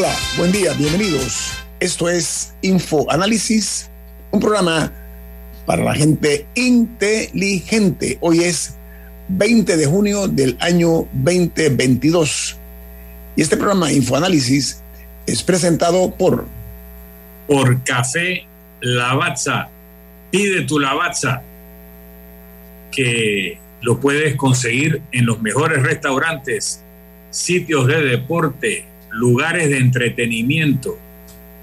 Hola, buen día, bienvenidos. Esto es Info Análisis, un programa para la gente inteligente. Hoy es 20 de junio del año 2022. Y este programa Infoanálisis es presentado por... Por Café Lavazza. Pide tu Lavazza, que lo puedes conseguir en los mejores restaurantes, sitios de deporte, lugares de entretenimiento.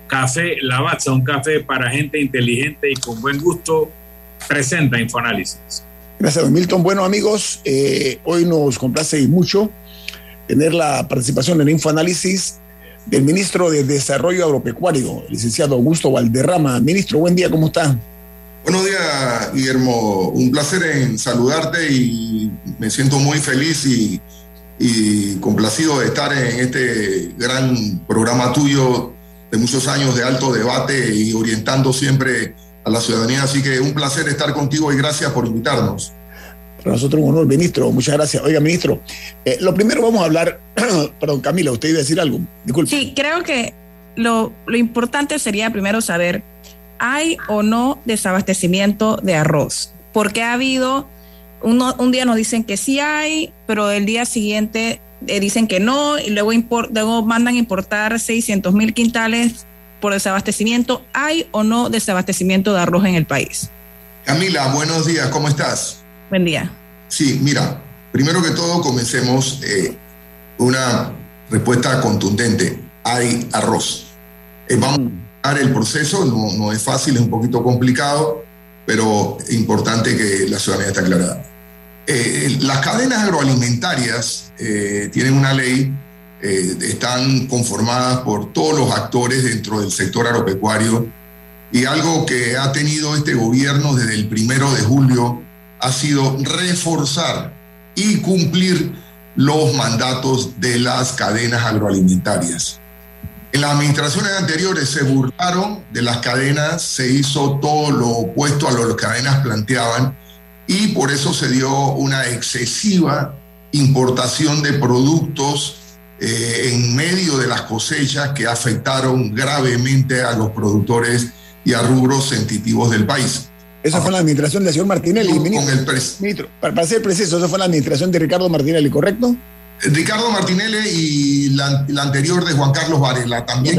Café Lavazza, un café para gente inteligente y con buen gusto, presenta Infoanálisis. Gracias, don Milton. Bueno, amigos, eh, hoy nos complace mucho tener la participación en Infoanálisis del ministro de Desarrollo Agropecuario, el licenciado Augusto Valderrama. Ministro, buen día, ¿cómo está? Buenos días, Guillermo. Un placer en saludarte y me siento muy feliz y y complacido de estar en este gran programa tuyo de muchos años de alto debate y orientando siempre a la ciudadanía. Así que un placer estar contigo y gracias por invitarnos. Para nosotros un honor, ministro. Muchas gracias. Oiga, ministro, eh, lo primero vamos a hablar, perdón, Camila, usted iba a decir algo. Disculpe. Sí, creo que lo, lo importante sería primero saber, ¿hay o no desabastecimiento de arroz? Porque ha habido un día nos dicen que sí hay, pero el día siguiente eh, dicen que no, y luego, luego mandan importar 600 mil quintales por desabastecimiento. ¿Hay o no desabastecimiento de arroz en el país? Camila, buenos días, ¿cómo estás? Buen día. Sí, mira, primero que todo comencemos eh, una respuesta contundente. Hay arroz. Eh, vamos a dar el proceso, no, no es fácil, es un poquito complicado pero importante que la ciudadanía esté aclarada. Eh, las cadenas agroalimentarias eh, tienen una ley, eh, están conformadas por todos los actores dentro del sector agropecuario y algo que ha tenido este gobierno desde el primero de julio ha sido reforzar y cumplir los mandatos de las cadenas agroalimentarias. En las administraciones anteriores se burlaron de las cadenas, se hizo todo lo opuesto a lo que las cadenas planteaban y por eso se dio una excesiva importación de productos eh, en medio de las cosechas que afectaron gravemente a los productores y a rubros sensitivos del país. Esa fue la administración del señor Martinelli. Con el ministro, para ser preciso, esa fue la administración de Ricardo Martinelli, ¿correcto? Ricardo Martinelli y la, anterior de Juan Carlos Varela, también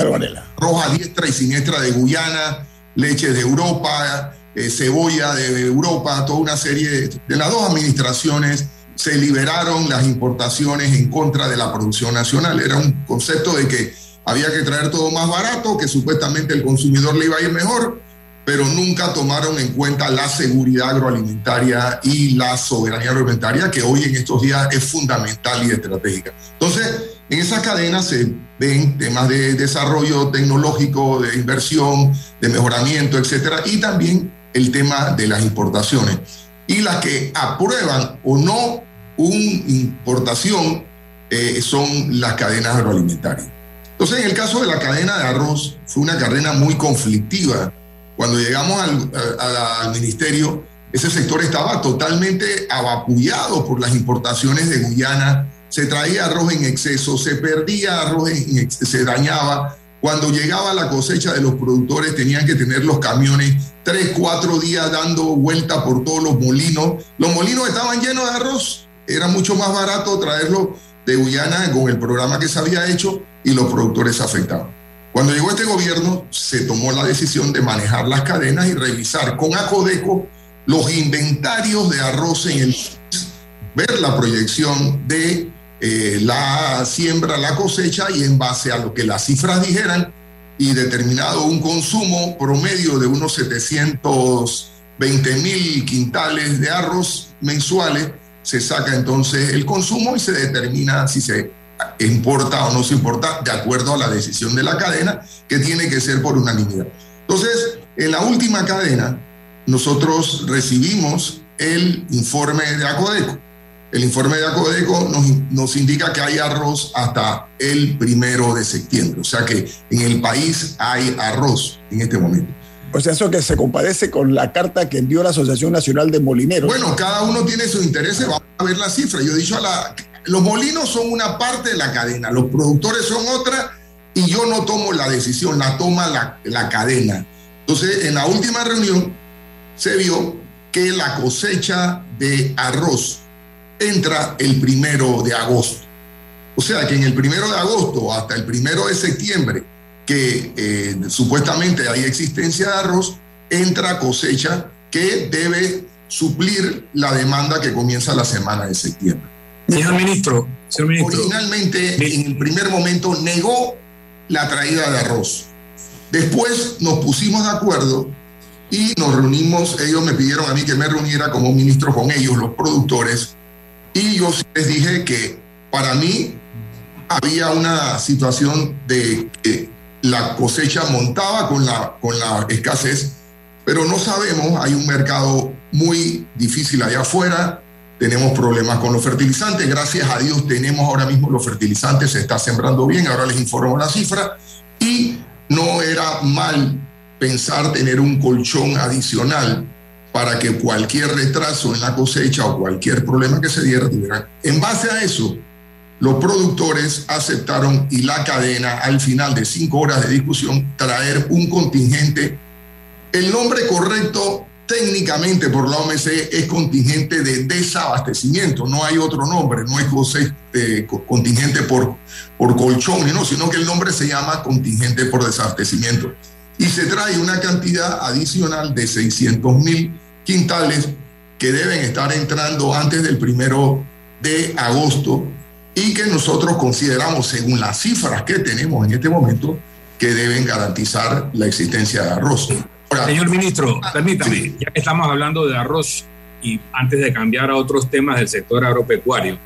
roja diestra y siniestra de Guyana, leche de Europa, eh, cebolla de Europa, toda una serie de, de las dos administraciones se liberaron las importaciones en contra de la producción nacional. Era un concepto de que había que traer todo más barato, que supuestamente el consumidor le iba a ir mejor, pero nunca tomaron en cuenta la seguridad agroalimentaria y la soberanía agroalimentaria, que hoy en estos días es fundamental y estratégica. Entonces, en esas cadenas se ven temas de desarrollo tecnológico, de inversión, de mejoramiento, etcétera, y también el tema de las importaciones. Y las que aprueban o no una importación eh, son las cadenas agroalimentarias. Entonces, en el caso de la cadena de arroz, fue una cadena muy conflictiva cuando llegamos al, ministerio, ese sector estaba totalmente avapullado por las importaciones de Guyana, se traía arroz en exceso, se perdía arroz, en, se dañaba. Cuando llegaba la cosecha de los productores tenían que tener los camiones tres, cuatro días dando vuelta por todos los molinos. Los molinos estaban llenos de arroz, era mucho más barato traerlo de Guyana con el programa que se había hecho y los productores afectados. Cuando llegó este gobierno, se tomó la decisión de manejar las cadenas y revisar con Acodeco los inventarios de arroz en el ver la proyección de eh, la siembra, la cosecha y en base a lo que las cifras dijeran y determinado un consumo promedio de unos 720 mil quintales de arroz mensuales, se saca entonces el consumo y se determina si se importa o no se importa de acuerdo a la decisión de la cadena, que tiene que ser por unanimidad. Entonces, en la última cadena, nosotros recibimos el informe de Acodeco. El informe de Acodeco nos, nos, indica que hay arroz hasta el primero de septiembre. O sea que en el país hay arroz en este momento. O sea, eso que se compadece con la carta que envió la Asociación Nacional de Molineros. Bueno, cada uno tiene su interés, vamos a ver la cifra. Yo he dicho a la... Los molinos son una parte de la cadena, los productores son otra y yo no tomo la decisión, la toma la, la cadena. Entonces, en la última reunión se vio que la cosecha de arroz entra el primero de agosto. O sea que en el primero de agosto hasta el primero de septiembre, que eh, supuestamente hay existencia de arroz, entra cosecha que debe suplir la demanda que comienza la semana de septiembre. Señor ministro, señor ministro. Originalmente, en el primer momento, negó la traída de arroz. Después nos pusimos de acuerdo y nos reunimos, ellos me pidieron a mí que me reuniera como ministro con ellos, los productores, y yo les dije que para mí había una situación de que la cosecha montaba con la, con la escasez, pero no sabemos, hay un mercado muy difícil allá afuera, tenemos problemas con los fertilizantes, gracias a Dios tenemos ahora mismo los fertilizantes, se está sembrando bien, ahora les informo la cifra, y no era mal pensar tener un colchón adicional para que cualquier retraso en la cosecha o cualquier problema que se diera. En base a eso, los productores aceptaron y la cadena, al final de cinco horas de discusión, traer un contingente. El nombre correcto técnicamente por la OMC es contingente de desabastecimiento, no hay otro nombre, no es eh, contingente por, por colchón, no, sino que el nombre se llama contingente por desabastecimiento. Y se trae una cantidad adicional de 600 mil quintales que deben estar entrando antes del primero de agosto y que nosotros consideramos, según las cifras que tenemos en este momento, que deben garantizar la existencia de arroz. Señor ministro, ah, permítame, ya que estamos hablando de arroz y antes de cambiar a otros temas del sector agropecuario,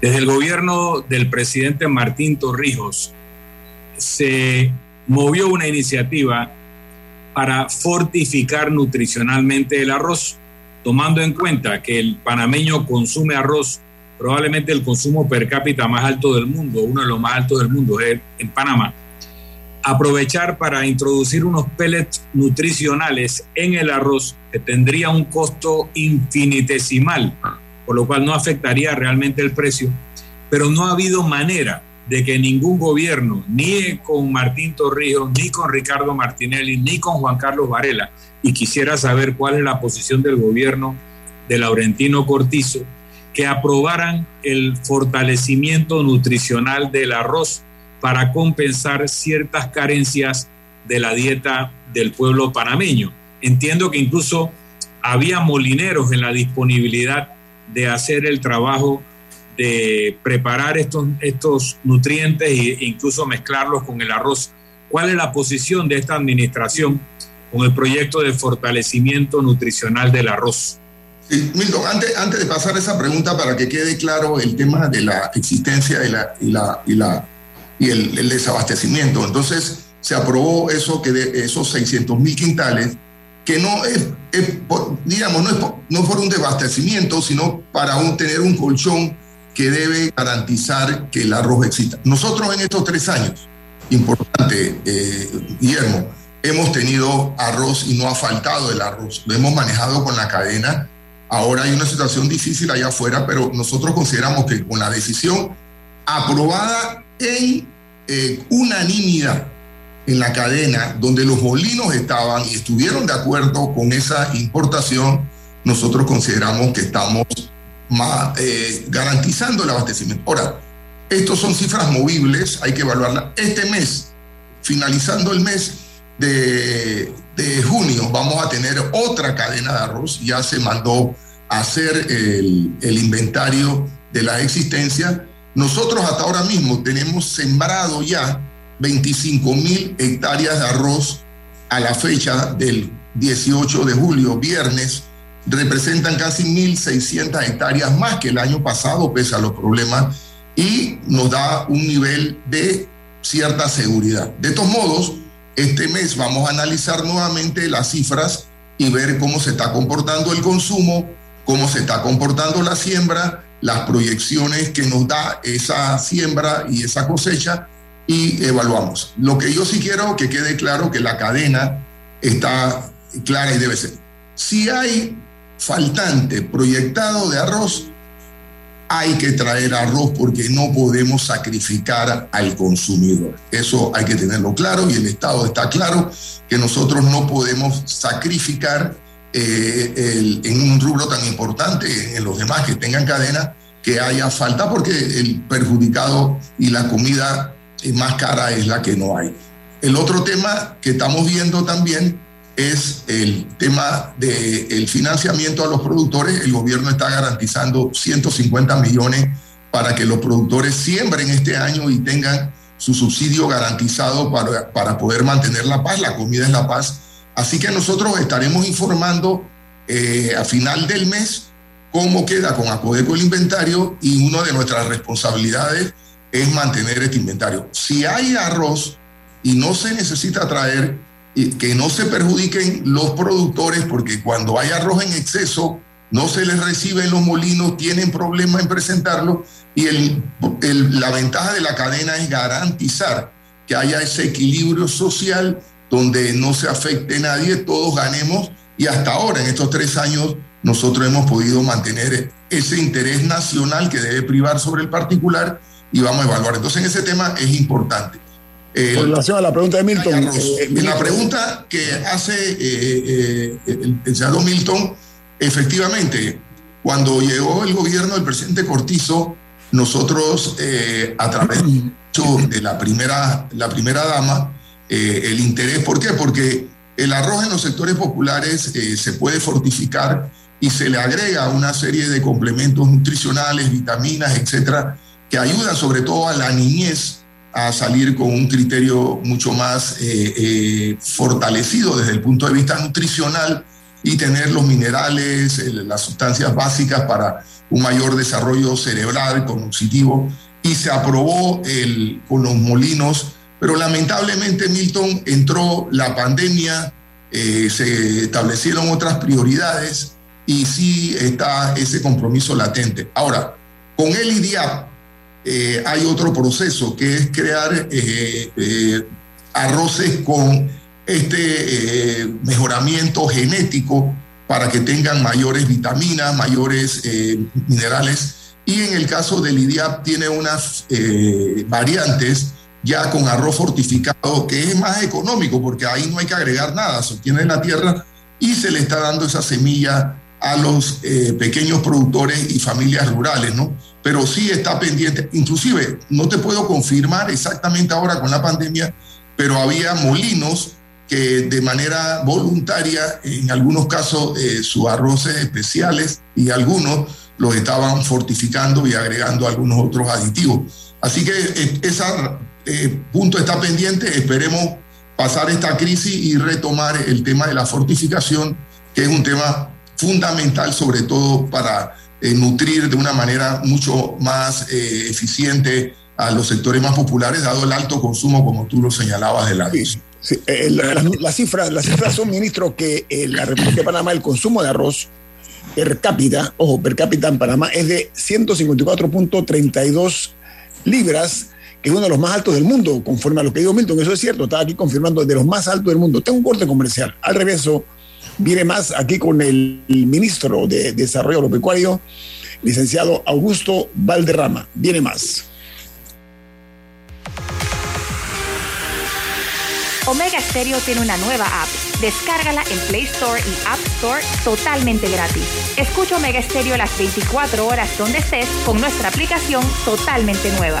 desde el gobierno del presidente Martín Torrijos se movió una iniciativa para fortificar nutricionalmente el arroz, tomando en cuenta que el panameño consume arroz, probablemente el consumo per cápita más alto del mundo, uno de los más altos del mundo es en Panamá. Aprovechar para introducir unos pellets nutricionales en el arroz que tendría un costo infinitesimal, por lo cual no afectaría realmente el precio, pero no ha habido manera de que ningún gobierno, ni con Martín Torrijos, ni con Ricardo Martinelli, ni con Juan Carlos Varela, y quisiera saber cuál es la posición del gobierno de Laurentino Cortizo, que aprobaran el fortalecimiento nutricional del arroz para compensar ciertas carencias de la dieta del pueblo panameño. Entiendo que incluso había molineros en la disponibilidad de hacer el trabajo de preparar estos, estos nutrientes e incluso mezclarlos con el arroz. ¿Cuál es la posición de esta administración con el proyecto de fortalecimiento nutricional del arroz? Milton, antes, antes de pasar esa pregunta para que quede claro el tema de la existencia y, la, y, la, y el, desabastecimiento. Entonces, se aprobó eso que de esos 600 mil quintales, que no es, digamos, no es, no por un desabastecimiento, sino para un, tener un colchón que debe garantizar que el arroz exista. Nosotros en estos tres años, importante, eh, Guillermo, hemos tenido arroz y no ha faltado el arroz. Lo hemos manejado con la cadena. Ahora hay una situación difícil allá afuera, pero nosotros consideramos que con la decisión aprobada en eh, unanimidad en la cadena, donde los molinos estaban y estuvieron de acuerdo con esa importación, nosotros consideramos que estamos eh, garantizando el abastecimiento. Ahora, estos son cifras movibles, hay que evaluarlas. Este mes, finalizando el mes de, junio, vamos a tener otra cadena de arroz. Ya se mandó a hacer el, inventario de la existencia Nosotros hasta ahora mismo tenemos sembrado ya 25 mil hectáreas de arroz a la fecha del 18 de julio, viernes, representan casi 1.600 hectáreas más que el año pasado, pese a los problemas, y nos da un nivel de cierta seguridad. De todos modos, este mes vamos a analizar nuevamente las cifras y ver cómo se está comportando el consumo, cómo se está comportando la siembra, las proyecciones que nos da esa siembra y esa cosecha y evaluamos. Lo que yo sí quiero que quede claro que la cadena está clara y debe ser. Si hay faltante proyectado de arroz, hay que traer arroz porque no podemos sacrificar al consumidor. Eso hay que tenerlo claro y el Estado está claro que nosotros no podemos sacrificar eh, en un rubro tan importante en los demás que tengan cadena que haya falta porque el perjudicado y la comida más cara es la que no hay. El otro tema que estamos viendo también es el tema del financiamiento a los productores. El gobierno está garantizando 150 millones para que los productores siembren este año y tengan su subsidio garantizado para, para poder mantener la paz. La comida es la paz. Así que nosotros estaremos informando eh, a final del mes cómo queda con Acodeco el inventario y una de nuestras responsabilidades es mantener este inventario. Si hay arroz y no se necesita traer, que no se perjudiquen los productores, porque cuando hay arroz en exceso, no se les recibe en los molinos, tienen problemas en presentarlo, y el, la ventaja de la cadena es garantizar que haya ese equilibrio social donde no se afecte nadie, todos ganemos, y hasta ahora, en estos tres años, nosotros hemos podido mantener ese interés nacional que debe privar sobre el particular y vamos a evaluar. Entonces, en ese tema es importante. Con relación a la pregunta de Milton. Eh, en la pregunta que hace eh, eh, el, senador Milton, efectivamente, cuando llegó el gobierno del presidente Cortizo, nosotros, a través de la primera, la primera dama, el interés, ¿por qué? Porque el arroz en los sectores populares se puede fortificar y se le agrega una serie de complementos nutricionales, vitaminas, etcétera, que ayudan sobre todo a la niñez a salir con un criterio mucho más eh, eh, fortalecido desde el punto de vista nutricional y tener los minerales, las sustancias básicas para un mayor desarrollo cerebral, cognitivo. Y se aprobó el, con los molinos, pero lamentablemente, Milton, entró la pandemia, eh, se establecieron otras prioridades y sí está ese compromiso latente. Ahora, con el IDIAP, eh, hay otro proceso que es crear eh, arroces con este mejoramiento genético para que tengan mayores vitaminas, mayores minerales. Y en el caso del IDIAP tiene unas variantes ya con arroz fortificado que es más económico porque ahí no hay que agregar nada, se obtiene en la tierra y se le está dando esa semilla a los pequeños productores y familias rurales, ¿no? pero sí está pendiente. Inclusive, no te puedo confirmar exactamente ahora con la pandemia, pero había molinos que de manera voluntaria, en algunos casos, eh, sus arroces especiales y algunos los estaban fortificando y agregando algunos otros aditivos. Así que eh, ese eh, punto está pendiente. Esperemos pasar esta crisis y retomar el tema de la fortificación, que es un tema fundamental, sobre todo para eh, nutrir de una manera mucho más eh, eficiente a los sectores más populares, dado el alto consumo, como tú lo señalabas, de la sí, eh, las cifras la cifra son, ministro, que en la República de Panamá el consumo de arroz per cápita, ojo, per cápita en Panamá es de 154.32 libras, es uno de los más altos del mundo, conforme a lo que dijo Milton. Eso es cierto, estaba aquí confirmando, de los más altos del mundo. Tengo un corte comercial. Al revés, Viene más aquí con el ministro de Desarrollo Agropecuario, licenciado Augusto Valderrama. Viene más. Omega Stereo tiene una nueva app. Descárgala en Play Store y App Store totalmente gratis. Escucha Omega Stereo las 24 horas donde estés con nuestra aplicación totalmente nueva.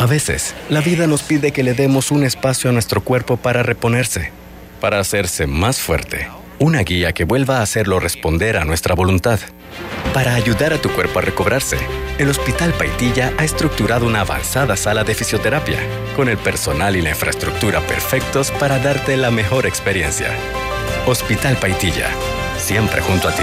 A veces, la vida nos pide que le demos un espacio a nuestro cuerpo para reponerse, para hacerse más fuerte. Una guía que vuelva a hacerlo responder a nuestra voluntad. Para ayudar a tu cuerpo a recobrarse, el Hospital Paitilla ha estructurado una avanzada sala de fisioterapia, con el personal y la infraestructura perfectos para darte la mejor experiencia. Hospital Paitilla, siempre junto a ti.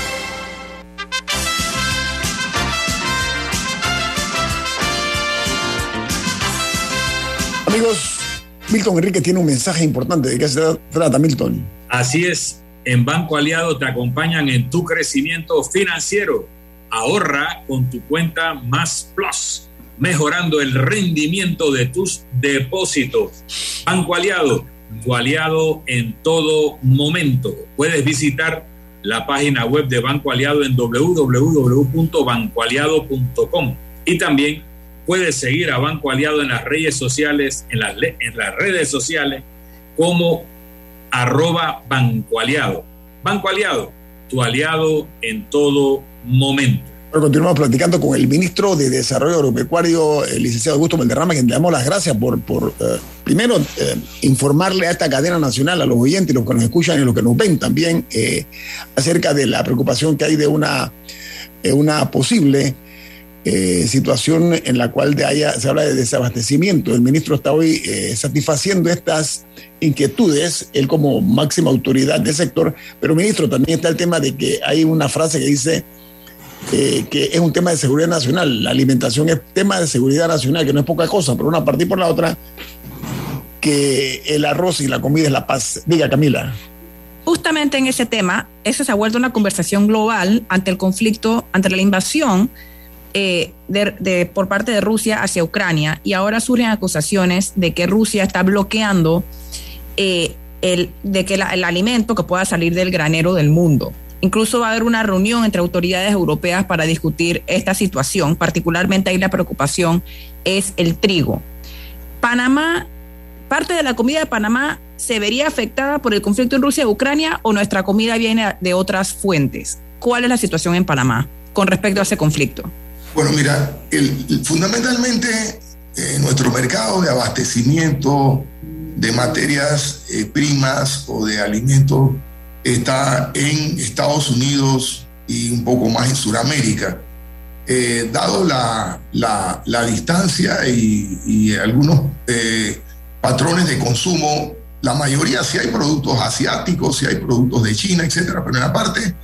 Amigos, Milton Enrique tiene un mensaje importante. ¿De qué se trata, Milton? Así es. En Banco Aliado te acompañan en tu crecimiento financiero. Ahorra con tu cuenta Más Plus, mejorando el rendimiento de tus depósitos. Banco Aliado, tu aliado en todo momento. Puedes visitar la página web de Banco Aliado en www.bancoaliado.com y también puedes seguir a Banco Aliado en las redes sociales, en las, en las redes sociales como arroba Banco Aliado. Banco Aliado, tu aliado en todo momento. Bueno, continuamos platicando con el ministro de Desarrollo Agropecuario, el licenciado Augusto Valderrama, que le damos las gracias por, por eh, primero, eh, informarle a esta cadena nacional, a los oyentes, los que nos escuchan y los que nos ven también, eh, acerca de la preocupación que hay de una, una posible situación en la cual de haya, se habla de desabastecimiento. El ministro está hoy satisfaciendo estas inquietudes, él como máxima autoridad del sector, pero ministro, también está el tema de que hay una frase que dice eh, que es un tema de seguridad nacional. La alimentación es tema de seguridad nacional, que no es poca cosa, por una parte y por la otra, que el arroz y la comida es la paz. Diga, Camila. Justamente en ese tema, eso se ha vuelto una conversación global ante el conflicto, ante la invasión eh, de, por parte de Rusia hacia Ucrania y ahora surgen acusaciones de que Rusia está bloqueando eh, el, de que el alimento que pueda salir del granero del mundo. Incluso va a haber una reunión entre autoridades europeas para discutir esta situación. Particularmente ahí la preocupación es el trigo. Panamá, parte de la comida de Panamá se vería afectada por el conflicto en Rusia y Ucrania o nuestra comida viene de otras fuentes. ¿Cuál es la situación en Panamá con respecto a ese conflicto? Bueno, mira, fundamentalmente eh, nuestro mercado de abastecimiento de materias eh, primas o de alimentos está en Estados Unidos y un poco más en Sudamérica. Eh, dado la, la, distancia y, algunos patrones de consumo, la mayoría sí hay productos asiáticos, sí hay productos de China, etcétera, pero en la parte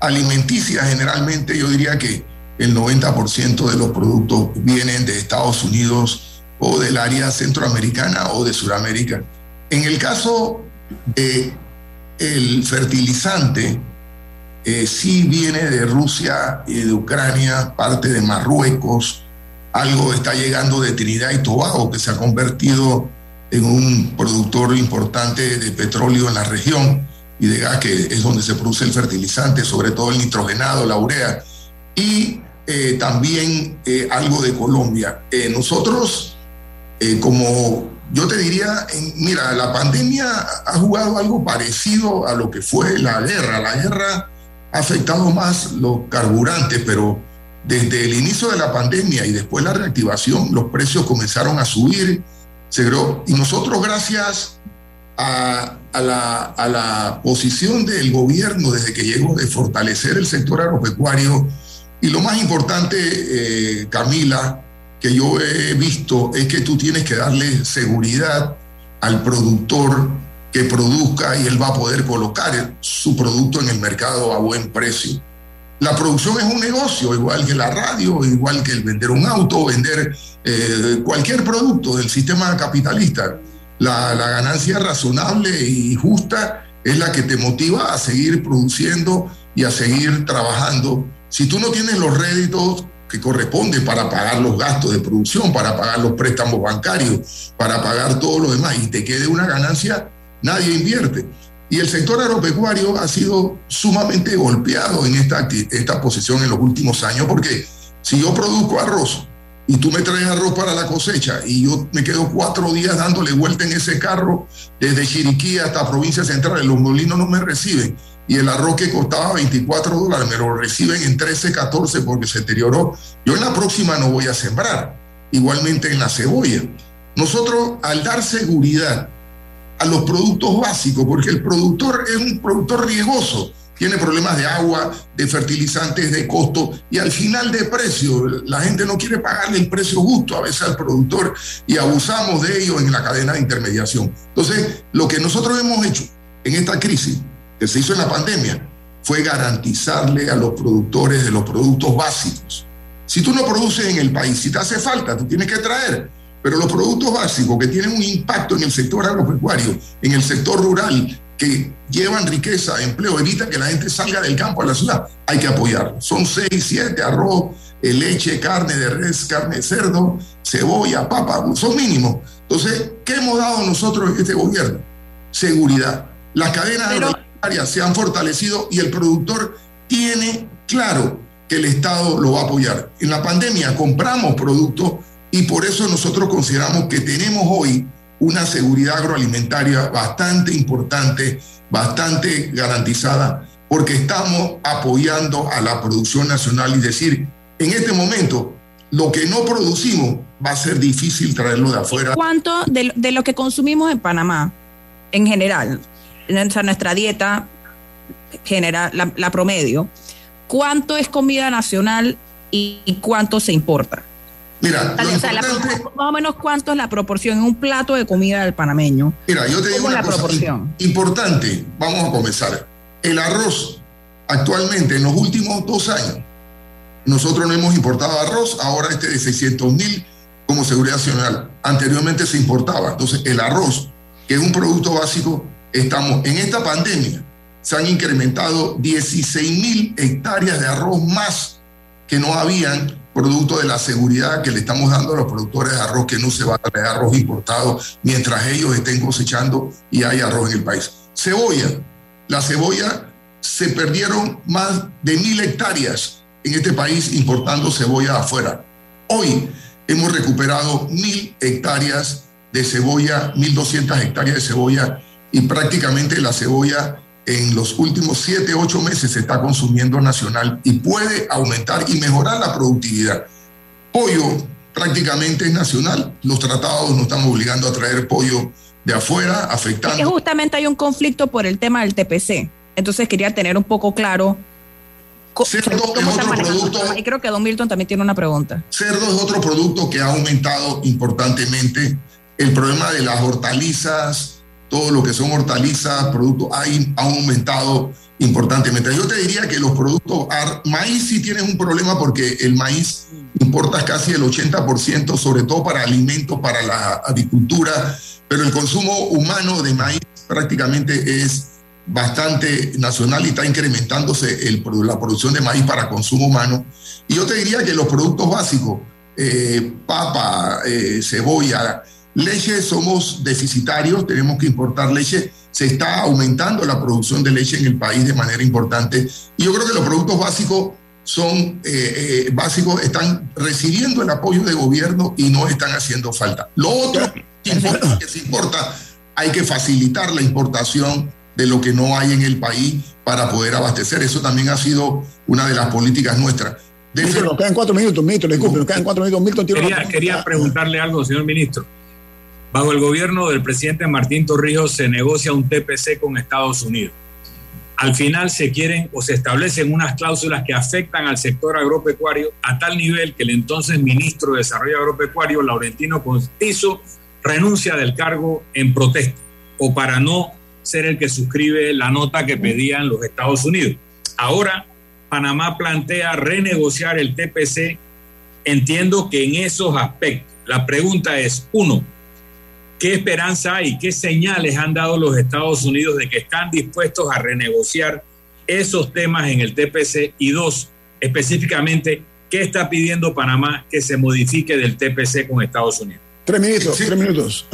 alimenticia generalmente yo diría que el 90% de los productos vienen de Estados Unidos o del área centroamericana o de Sudamérica. En el caso de el fertilizante, eh, sí viene de Rusia y de Ucrania, parte de Marruecos, algo está llegando de Trinidad y Tobago, que se ha convertido en un productor importante de petróleo en la región y de gas, que es donde se produce el fertilizante, sobre todo el nitrogenado, la urea, y eh, también eh, algo de Colombia. Eh, nosotros, como yo te diría, mira, la pandemia ha jugado algo parecido a lo que fue la guerra. La guerra ha afectado más los carburantes, pero desde el inicio de la pandemia y después la reactivación, los precios comenzaron a subir y nosotros, gracias a, la, a, la, posición del gobierno desde que llegó de fortalecer el sector agropecuario, y lo más importante, eh, Camila, que yo he visto es que tú tienes que darle seguridad al productor que produzca y él va a poder colocar su producto en el mercado a buen precio. La producción es un negocio, igual que la radio, igual que el vender un auto, vender eh, cualquier producto del sistema capitalista. La, la ganancia razonable y justa es la que te motiva a seguir produciendo y a seguir trabajando. Si tú no tienes los réditos que corresponden para pagar los gastos de producción, para pagar los préstamos bancarios, para pagar todo lo demás y te quede una ganancia, nadie invierte. Y el sector agropecuario ha sido sumamente golpeado en esta, esta posición en los últimos años, porque si yo produzco arroz y tú me traes arroz para la cosecha y yo me quedo cuatro días dándole vuelta en ese carro desde Chiriquí hasta provincia central, los molinos no me reciben y el arroz que costaba 24 dólares me lo reciben en 13, 14 porque se deterioró. Yo en la próxima no voy a sembrar, igualmente en la cebolla. Nosotros al dar seguridad a los productos básicos, porque el productor es un productor riesgoso, tiene problemas de agua, de fertilizantes, de costo y al final de precio. La gente no quiere pagarle el precio justo a veces al productor y abusamos de ello en la cadena de intermediación. Entonces, lo que nosotros hemos hecho en esta crisis que se hizo en la pandemia fue garantizarle a los productores de los productos básicos. Si tú no produces en el país, si te hace falta, tú tienes que traer pero los productos básicos que tienen un impacto en el sector agropecuario, en el sector rural, que llevan riqueza, empleo, evita que la gente salga del campo a la ciudad, hay que apoyarlos. Son seis, siete, arroz, eh, leche, carne de res, carne de cerdo, cebolla, papa, son mínimos. Entonces, ¿qué hemos dado nosotros en este gobierno? Seguridad. Las cadenas se han fortalecido y el productor tiene claro que el Estado lo va a apoyar. En la pandemia compramos productos y por eso nosotros consideramos que tenemos hoy una seguridad agroalimentaria bastante importante, bastante garantizada, porque estamos apoyando a la producción nacional y decir, en este momento, lo que no producimos va a ser difícil traerlo de afuera. ¿Cuánto de, lo que consumimos en Panamá, en general, en nuestra dieta general, la, promedio, cuánto es comida nacional y cuánto se importa? Mira, más o menos cuánto es la proporción en un plato de comida del panameño. Mira, yo te digo una cosa proporción? importante. Vamos a comenzar. El arroz, actualmente, en los últimos dos años, nosotros no hemos importado arroz, ahora este de 600 mil como seguridad nacional. Anteriormente se importaba. Entonces, el arroz, que es un producto básico, estamos en esta pandemia, se han incrementado 16 mil hectáreas de arroz más que no habían producto de la seguridad que le estamos dando a los productores de arroz, que no se va a traer arroz importado mientras ellos estén cosechando y hay arroz en el país. Cebolla. La cebolla se perdieron más de mil hectáreas en este país importando cebolla afuera. Hoy hemos recuperado mil hectáreas de cebolla, mil doscientas hectáreas de cebolla y prácticamente la cebolla en los últimos siete, ocho meses se está consumiendo nacional y puede aumentar y mejorar la productividad. Pollo prácticamente es nacional. Los tratados nos están obligando a traer pollo de afuera, afectando. Es que justamente hay un conflicto por el tema del TPC. Entonces quería tener un poco claro. Cerdo es otro producto. Y creo que Don Milton también tiene una pregunta. Cerdo es otro producto que ha aumentado importantemente. El problema de las hortalizas, todo lo que son hortalizas, productos, hay, ha aumentado importantemente. Yo te diría que los productos, maíz sí tienes un problema porque el maíz importas casi el 80%, sobre todo para alimentos, para la agricultura, pero el consumo humano de maíz prácticamente es bastante nacional y está incrementándose el, la producción de maíz para consumo humano. Y yo te diría que los productos básicos, eh, papa, eh, cebolla, leche, somos deficitarios, tenemos que importar leche. Se está aumentando la producción de leche en el país de manera importante. Y yo creo que los productos básicos son eh, básicos, están recibiendo el apoyo del gobierno y no están haciendo falta. Lo otro que importa, que se importa, hay que facilitar la importación de lo que no hay en el país para poder abastecer. Eso también ha sido una de las políticas nuestras. nos quedan cuatro minutos, ministro, disculpe, nos quedan cuatro minutos. Milton, quería, quería preguntarle algo, señor ministro. Bajo el gobierno del presidente Martín Torrijos se negocia un TPC con Estados Unidos. Al final se quieren o se establecen unas cláusulas que afectan al sector agropecuario a tal nivel que el entonces ministro de Desarrollo Agropecuario, Laurentino Constizo, renuncia del cargo en protesta o para no ser el que suscribe la nota que pedían los Estados Unidos. Ahora, Panamá plantea renegociar el TPC. Entiendo que en esos aspectos, la pregunta es, uno, ¿qué esperanza hay, qué señales han dado los Estados Unidos de que están dispuestos a renegociar esos temas en el TPC? Y dos, específicamente, ¿qué está pidiendo Panamá que se modifique del TPC con Estados Unidos? Tres minutos, tres minutos.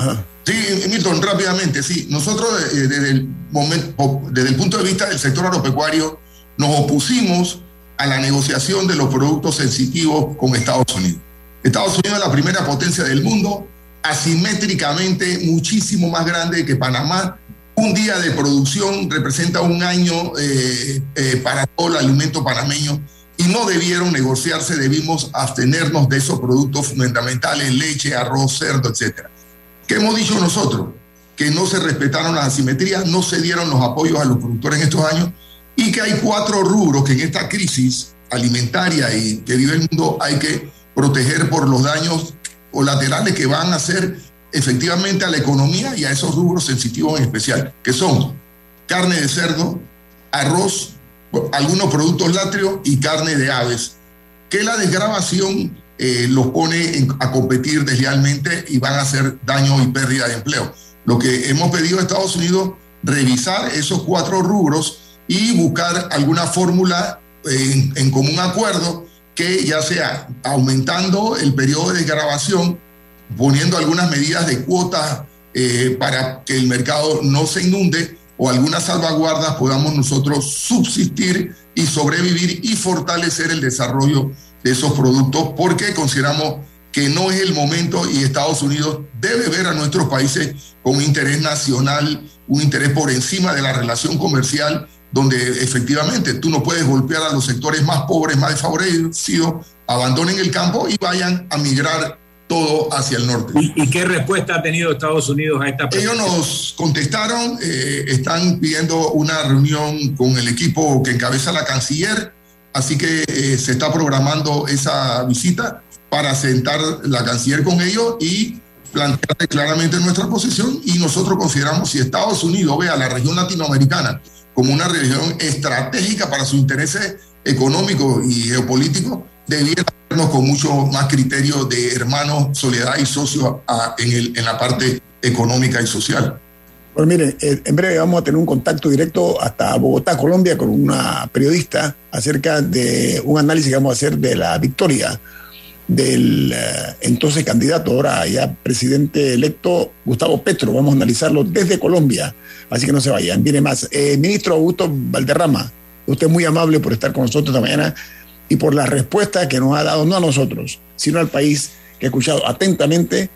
Sí, Milton, rápidamente, sí. Nosotros eh, desde, el momento, desde el punto de vista del sector agropecuario nos opusimos a la negociación de los productos sensitivos con Estados Unidos. Estados Unidos es la primera potencia del mundo, asimétricamente muchísimo más grande que Panamá. Un día de producción representa un año eh, eh, para todo el alimento panameño y no debieron negociarse, debimos abstenernos de esos productos fundamentales, leche, arroz, cerdo, etc. ¿Qué hemos dicho nosotros? Que no se respetaron las asimetrías, no se dieron los apoyos a los productores en estos años y que hay cuatro rubros que en esta crisis alimentaria y que vive el mundo hay que proteger por los daños colaterales que van a hacer efectivamente a la economía y a esos rubros sensitivos en especial, que son carne de cerdo, arroz, algunos productos lácteos y carne de aves, que la desgrabación eh, los pone a competir deslealmente y van a hacer daño y pérdida de empleo. Lo que hemos pedido a Estados Unidos, revisar esos cuatro rubros y buscar alguna fórmula en, en común acuerdo que ya sea aumentando el periodo de desgrabación, poniendo algunas medidas de cuotas eh, para que el mercado no se inunde o algunas salvaguardas podamos nosotros subsistir y sobrevivir y fortalecer el desarrollo de esos productos porque consideramos que no es el momento y Estados Unidos debe ver a nuestros países con interés nacional, un interés por encima de la relación comercial, donde efectivamente tú no puedes golpear a los sectores más pobres, más desfavorecidos, abandonen el campo y vayan a migrar todo hacia el norte. ¿Y, qué respuesta ha tenido Estados Unidos a esta pregunta? Ellos nos contestaron, eh, están pidiendo una reunión con el equipo que encabeza la canciller, así que eh, se está programando esa visita para sentar la canciller con ellos y plantear claramente nuestra posición y nosotros consideramos si Estados Unidos ve a la región latinoamericana como una región estratégica para sus intereses económicos y geopolíticos, debiera con mucho más criterio de hermanos, soledad y socios en, el, en la parte económica y social. Bueno, mire, eh, en breve vamos a tener un contacto directo hasta Bogotá, Colombia, con una periodista acerca de un análisis que vamos a hacer de la victoria del eh, entonces candidato, ahora ya presidente electo, Gustavo Petro. Vamos a analizarlo desde Colombia, así que no se vayan. Viene más. Eh, ministro Augusto Valderrama, usted es muy amable por estar con nosotros esta mañana y por la respuesta que nos ha dado, no a nosotros, sino al país que ha escuchado atentamente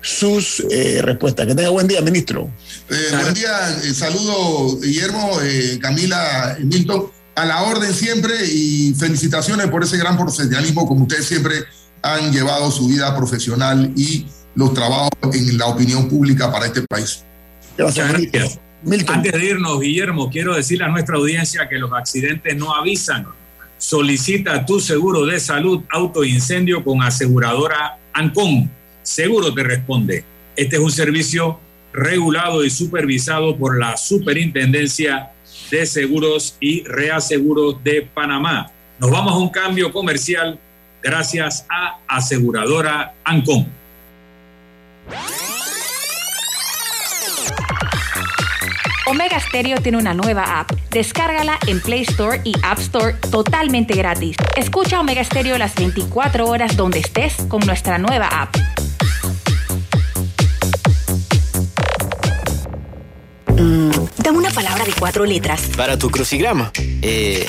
sus eh, respuestas. Que tenga buen día, ministro. Buen día, saludo Guillermo, Camila, Milton, a la orden siempre y felicitaciones por ese gran profesionalismo como ustedes siempre han llevado su vida profesional y los trabajos en la opinión pública para este país. Gracias. Antes de irnos, Guillermo, quiero decirle a nuestra audiencia que los accidentes no avisan Solicita tu seguro de salud autoincendio con aseguradora ANCOM. Seguro te responde. Este es un servicio regulado y supervisado por la Superintendencia de Seguros y Reaseguros de Panamá. Nos vamos a un cambio comercial gracias a Aseguradora Ancon. Omega Stereo tiene una nueva app. Descárgala en Play Store y App Store totalmente gratis. Escucha Omega Stereo las 24 horas donde estés con nuestra nueva app. Mm, dame una palabra de cuatro letras. Para tu crucigrama. Eh,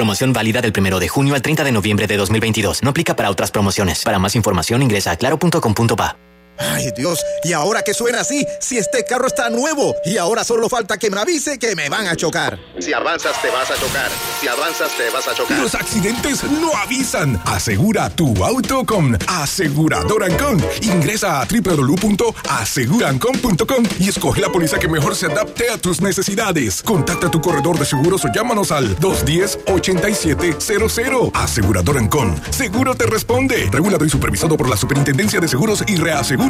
Promoción válida del 1 de junio al 30 de noviembre de 2022. No aplica para otras promociones. Para más información ingresa a claro.com.pa. Ay Dios, ¿y ahora que suena así? Si este carro está nuevo y ahora solo falta que me avise que me van a chocar. Si avanzas te vas a chocar. Si avanzas te vas a chocar. Los accidentes no avisan. Asegura tu auto con Aseguradora Ancon. Ingresa a www.asegurancon.com y escoge la póliza que mejor se adapte a tus necesidades. Contacta a tu corredor de seguros o llámanos al 210-8700. Aseguradora Ancon. Seguro te responde. Regulado y supervisado por la Superintendencia de Seguros y Reaseguros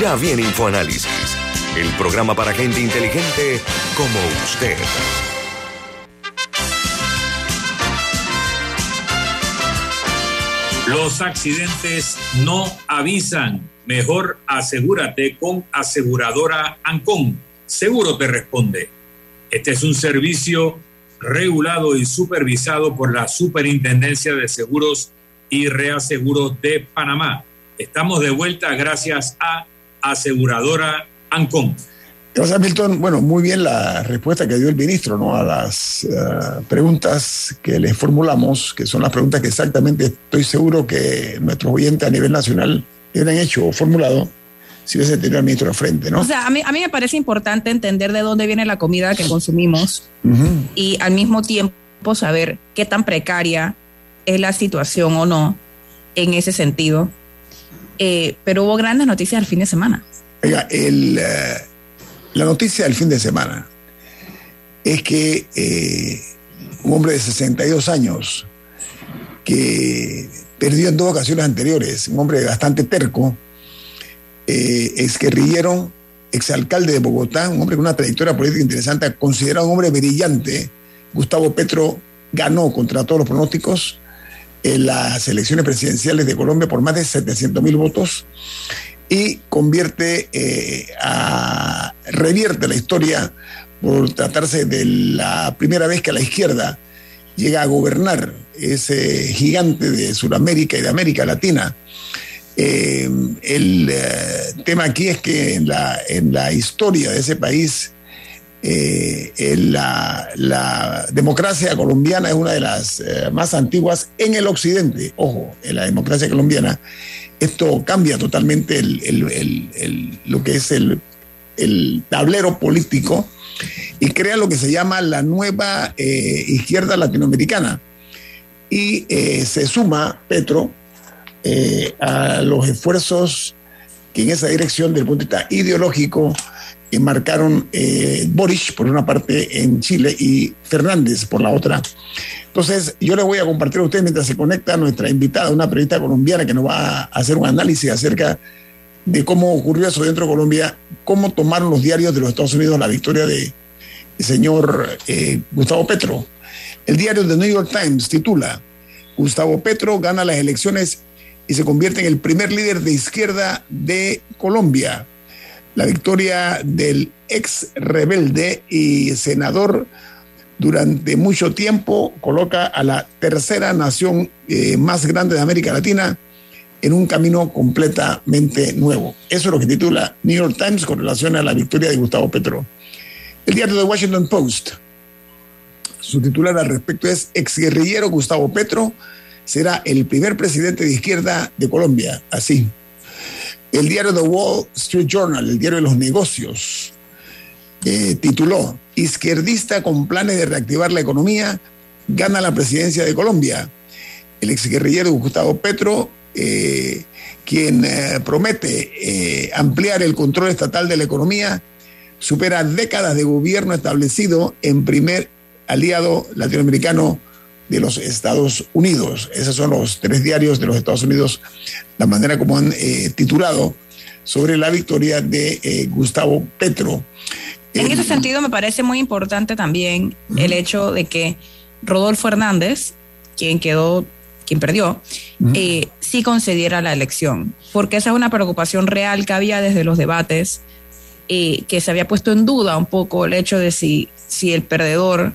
Ya viene InfoAnálisis, el programa para gente inteligente como usted. Los accidentes no avisan. Mejor asegúrate con aseguradora Ancon. Seguro te responde. Este es un servicio regulado y supervisado por la Superintendencia de Seguros y Reaseguros de Panamá. Estamos de vuelta gracias a aseguradora Ancon. Gracias, Milton. Bueno, muy bien la respuesta que dio el ministro ¿no? a las uh, preguntas que le formulamos, que son las preguntas que exactamente estoy seguro que nuestros oyentes a nivel nacional hubieran hecho o formulado si hubiese tenido al ministro de frente, ¿no? O sea, a mí, a mí me parece importante entender de dónde viene la comida que consumimos uh -huh. y al mismo tiempo saber qué tan precaria es la situación o no en ese sentido. Eh, pero hubo grandes noticias el fin de semana. Oiga, el, uh, la noticia del fin de semana es que eh, un hombre de 62 años que perdió en dos ocasiones anteriores, un hombre bastante terco, eh, exalcalde de Bogotá, un hombre con una trayectoria política interesante, considerado un hombre brillante, Gustavo Petro ganó contra todos los pronósticos en las elecciones presidenciales de Colombia por más de 700 mil votos y convierte eh, revierte la historia por tratarse de la primera vez que la izquierda llega a gobernar ese gigante de Sudamérica y de América Latina. Eh, el eh, tema aquí es que en la, en la historia de ese país eh, la, la, democracia colombiana es una de las eh, más antiguas en el occidente. Ojo, en la democracia colombiana esto cambia totalmente el, el, el, lo que es el, tablero político y crea lo que se llama la nueva eh, izquierda latinoamericana. Y eh, se suma Petro a los esfuerzos que en esa dirección, desde el punto de vista ideológico, marcaron eh, Boris por una parte en Chile y Fernández por la otra. Entonces, yo les voy a compartir a ustedes mientras se conecta nuestra invitada, una periodista colombiana que nos va a hacer un análisis acerca de cómo ocurrió eso dentro de Colombia, cómo tomaron los diarios de los Estados Unidos la victoria de señor eh, Gustavo Petro. El diario The New York Times titula, Gustavo Petro gana las elecciones y se convierte en el primer líder de izquierda de Colombia. La victoria del ex rebelde y senador durante mucho tiempo coloca a la tercera nación eh, más grande de América Latina en un camino completamente nuevo. Eso es lo que titula New York Times con relación a la victoria de Gustavo Petro. El diario The Washington Post, su titular al respecto es Exguerrillero Gustavo Petro será el primer presidente de izquierda de Colombia. Así. El diario The Wall Street Journal, el diario de los negocios, eh, tituló Izquierdista con planes de reactivar la economía, gana la presidencia de Colombia. El exguerrillero Gustavo Petro, eh, quien eh, promete ampliar el control estatal de la economía, supera décadas de gobierno establecido en primer aliado latinoamericano de los Estados Unidos. Esos son los tres diarios de los Estados Unidos, la manera como han eh, titulado sobre la victoria de eh, Gustavo Petro. En ese sentido, me parece muy importante también el hecho de que Rodolfo Hernández, quien quedó, quien perdió, eh, sí concediera la elección, porque esa es una preocupación real que había desde los debates, que se había puesto en duda un poco el hecho de si, si el perdedor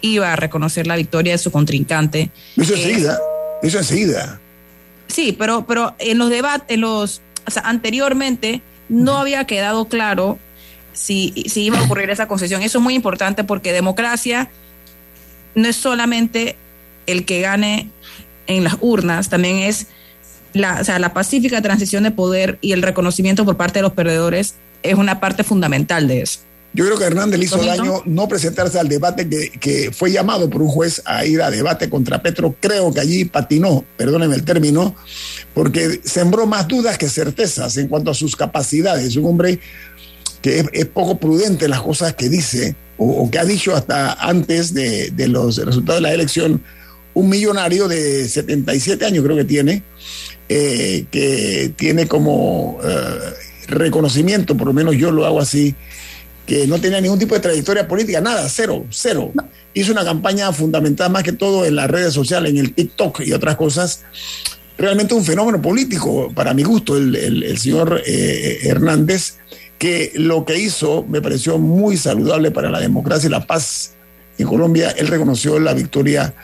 iba a reconocer la victoria de su contrincante. Eso enseguida, eso enseguida. Sí, pero, pero en los debates, los, o sea, anteriormente no había quedado claro si, si iba a ocurrir esa concesión. Eso es muy importante porque democracia no es solamente el que gane en las urnas, también es la, o sea, la pacífica transición de poder y el reconocimiento por parte de los perdedores es una parte fundamental de eso. Yo creo que Hernández le hizo daño no presentarse al debate que, fue llamado por un juez a ir a debate contra Petro. Creo que allí patinó, perdónenme el término, porque sembró más dudas que certezas en cuanto a sus capacidades. Un hombre que es, poco prudente en las cosas que dice o, que ha dicho hasta antes de, los resultados de la elección. Un millonario de 77 años creo que tiene, eh, que tiene como eh, reconocimiento, por lo menos yo lo hago así, que no tenía ningún tipo de trayectoria política, nada, cero, cero. Hizo una campaña fundamentada más que todo en las redes sociales, en el TikTok y otras cosas. Realmente un fenómeno político, para mi gusto, el, señor eh, Hernández, que lo que hizo me pareció muy saludable para la democracia y la paz en Colombia. Él reconoció la victoria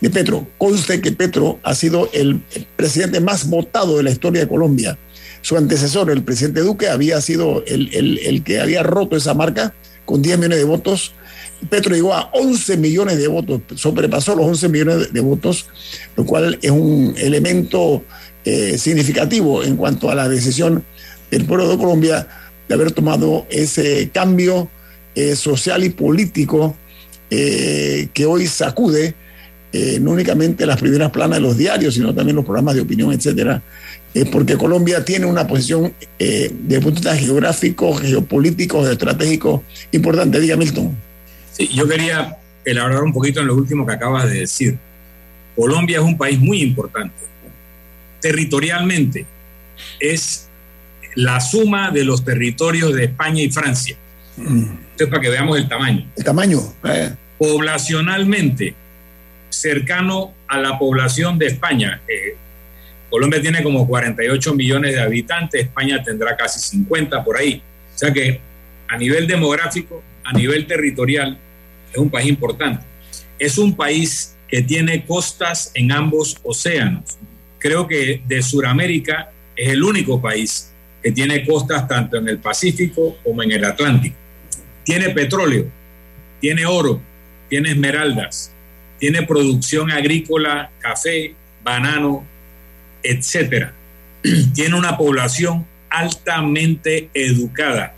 de Petro. Conste que Petro ha sido el presidente más votado de la historia de Colombia su antecesor, el presidente Duque, había sido el, que había roto esa marca con 10 millones de votos. Petro llegó a 11 millones de votos, sobrepasó los 11 millones de votos, lo cual es un elemento eh, significativo en cuanto a la decisión del pueblo de Colombia de haber tomado ese cambio eh, social y político eh, que hoy sacude no únicamente las primeras planas de los diarios, sino también los programas de opinión, etcétera, porque Colombia tiene una posición eh, de punto de vista geográfico, geopolítico, estratégico importante. Diga, Milton. Sí, yo quería elaborar un poquito en lo último que acabas de decir. Colombia es un país muy importante. Territorialmente es la suma de los territorios de España y Francia. Mm. Entonces, para que veamos el tamaño. El tamaño. Eh. Poblacionalmente, cercano a la población de España. Colombia tiene como 48 millones de habitantes, España tendrá casi 50 por ahí. O sea que a nivel demográfico, a nivel territorial, es un país importante. Es un país que tiene costas en ambos océanos. Creo que de Sudamérica es el único país que tiene costas tanto en el Pacífico como en el Atlántico. Tiene petróleo, tiene oro, tiene esmeraldas, tiene producción agrícola, café, banano, etcétera. Tiene una población altamente educada.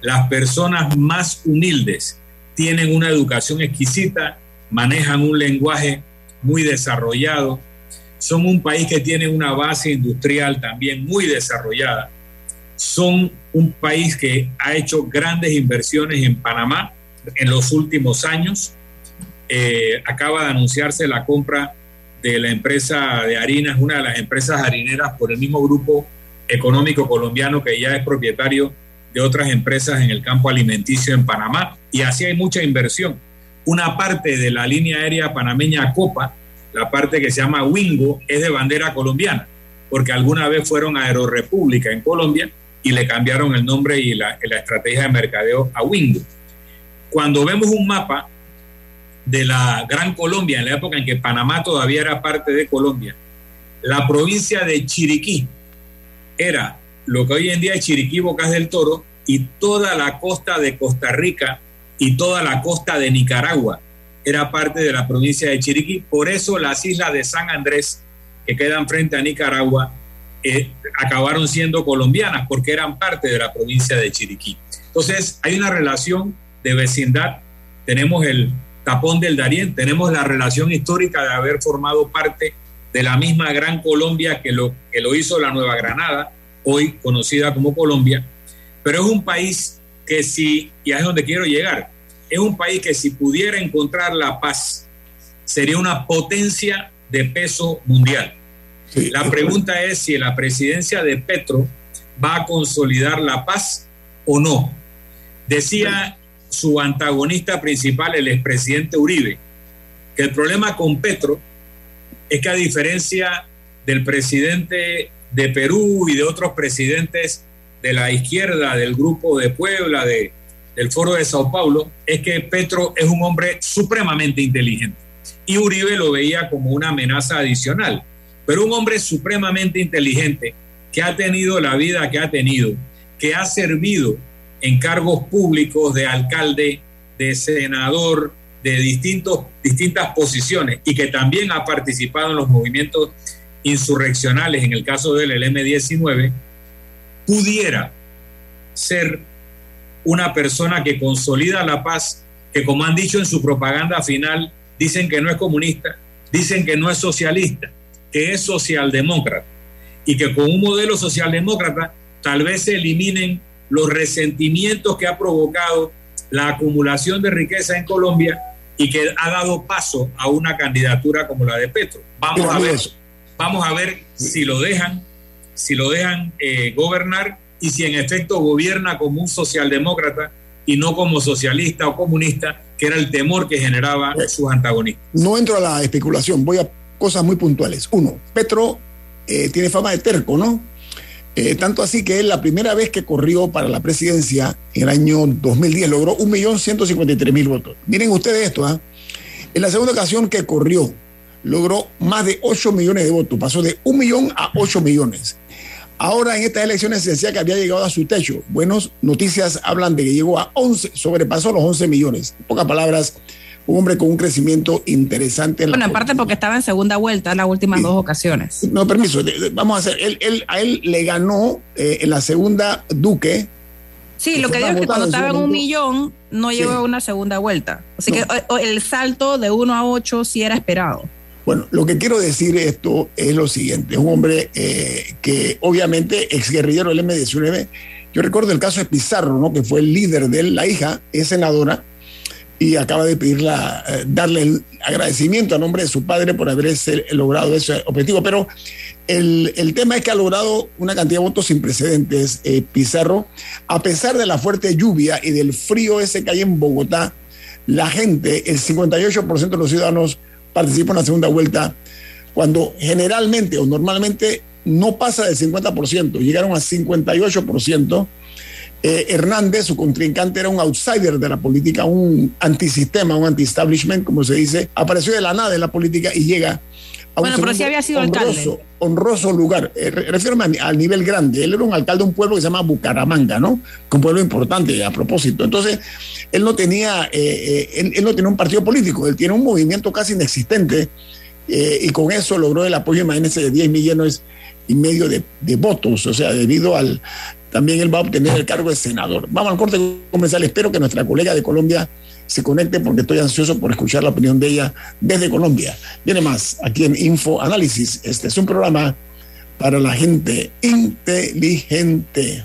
Las personas más humildes tienen una educación exquisita, manejan un lenguaje muy desarrollado, son un país que tiene una base industrial también muy desarrollada. son un país que ha hecho grandes inversiones en Panamá en los últimos años. Eh, acaba de anunciarse la compra de la empresa de harinas, una de las empresas harineras por el mismo grupo económico colombiano que ya es propietario de otras empresas en el campo alimenticio en Panamá. Y así hay mucha inversión. Una parte de la línea aérea panameña Copa, la parte que se llama Wingo, es de bandera colombiana, porque alguna vez fueron Aerorepública en Colombia y le cambiaron el nombre y la, la estrategia de mercadeo a Wingo. Cuando vemos un mapa de la Gran Colombia, en la época en que Panamá todavía era parte de Colombia, la provincia de Chiriquí era lo que hoy en día es Chiriquí, Bocas del Toro, y toda la costa de Costa Rica y toda la costa de Nicaragua era parte de la provincia de Chiriquí. Por eso las islas de San Andrés, que quedan frente a Nicaragua, eh, acabaron siendo colombianas porque eran parte de la provincia de Chiriquí. Entonces, hay una relación de vecindad. Tenemos el tapón del Darién, tenemos la relación histórica de haber formado parte de la misma Gran Colombia que lo, que lo hizo la Nueva Granada, hoy conocida como Colombia, pero es un país que si, y es donde quiero llegar, es un país que si pudiera encontrar la paz, sería una potencia de peso mundial. La pregunta es si la presidencia de Petro va a consolidar la paz o no. Decía su antagonista principal, el expresidente Uribe, que el problema con Petro es que a diferencia del presidente de Perú y de otros presidentes de la izquierda, del grupo de Puebla, de, del foro de Sao Paulo, es que Petro es un hombre supremamente inteligente. Y Uribe lo veía como una amenaza adicional. Pero un hombre supremamente inteligente que ha tenido la vida que ha tenido, que ha servido en cargos públicos de alcalde, de senador, de distintos, distintas posiciones y que también ha participado en los movimientos insurreccionales, en el caso del M-19, pudiera ser una persona que consolida la paz, que como han dicho en su propaganda final, dicen que no es comunista, dicen que no es socialista, que es socialdemócrata y que con un modelo socialdemócrata tal vez se eliminen los resentimientos que ha provocado la acumulación de riqueza en Colombia y que ha dado paso a una candidatura como la de Petro. Vamos a ver, vamos a ver si lo dejan, si lo dejan eh, gobernar y si en efecto gobierna como un socialdemócrata y no como socialista o comunista, que era el temor que generaba sus antagonistas. No entro a la especulación, voy a cosas muy puntuales. Uno, Petro eh, tiene fama de terco, ¿no? Eh, tanto así que él la primera vez que corrió para la presidencia en el año 2010 logró 1.153.000 votos. Miren ustedes esto, ¿ah? En la segunda ocasión que corrió logró más de 8 millones de votos, pasó de 1 millón a 8 millones. Ahora en estas elecciones se decía que había llegado a su techo. Buenas noticias hablan de que llegó a 11, sobrepasó los 11 millones. En pocas palabras, un hombre con un crecimiento interesante. En bueno, aparte porque estaba en segunda vuelta en las últimas dos ocasiones. No, permiso, vamos a hacer, él, él, a él le ganó eh, en la segunda Duque. Sí, lo que digo es que cuando estaba en un millón no llegó a una segunda vuelta. Así que el salto de uno a ocho sí era esperado. Bueno, lo que quiero decir esto es lo siguiente, es un hombre eh, que obviamente exguerrillero del M19, yo recuerdo el caso de Pizarro, ¿no? que fue el líder de él, la hija es senadora, y acaba de pedirla, eh, darle el agradecimiento a nombre de su padre por haber logrado ese objetivo. Pero el, el, tema es que ha logrado una cantidad de votos sin precedentes, eh, Pizarro, a pesar de la fuerte lluvia y del frío ese que hay en Bogotá, la gente, el 58% de los ciudadanos participan en la segunda vuelta, cuando generalmente o normalmente no pasa del 50%, llegaron a 58%. Eh, Hernández, su contrincante, era un outsider de la política, un antisistema, un anti-establishment, como se dice. Apareció de la nada en la política y llega a un bueno, había sido honroso, alcalde. honroso lugar. Eh, refiero al nivel grande. Él era un alcalde de un pueblo que se llama Bucaramanga, ¿no? Que un pueblo importante a propósito. Entonces, él no tenía, eh, él, no tenía un partido político, él tiene un movimiento casi inexistente y con eso logró el apoyo, imagínense, de 10 millones y medio de, de votos, o sea, debido al, también él va a obtener el cargo de senador. Vamos al corte comercial. Espero que nuestra colega de Colombia se conecte porque estoy ansioso por escuchar la opinión de ella desde Colombia. Viene más aquí en Info Análisis. Este es un programa para la gente inteligente.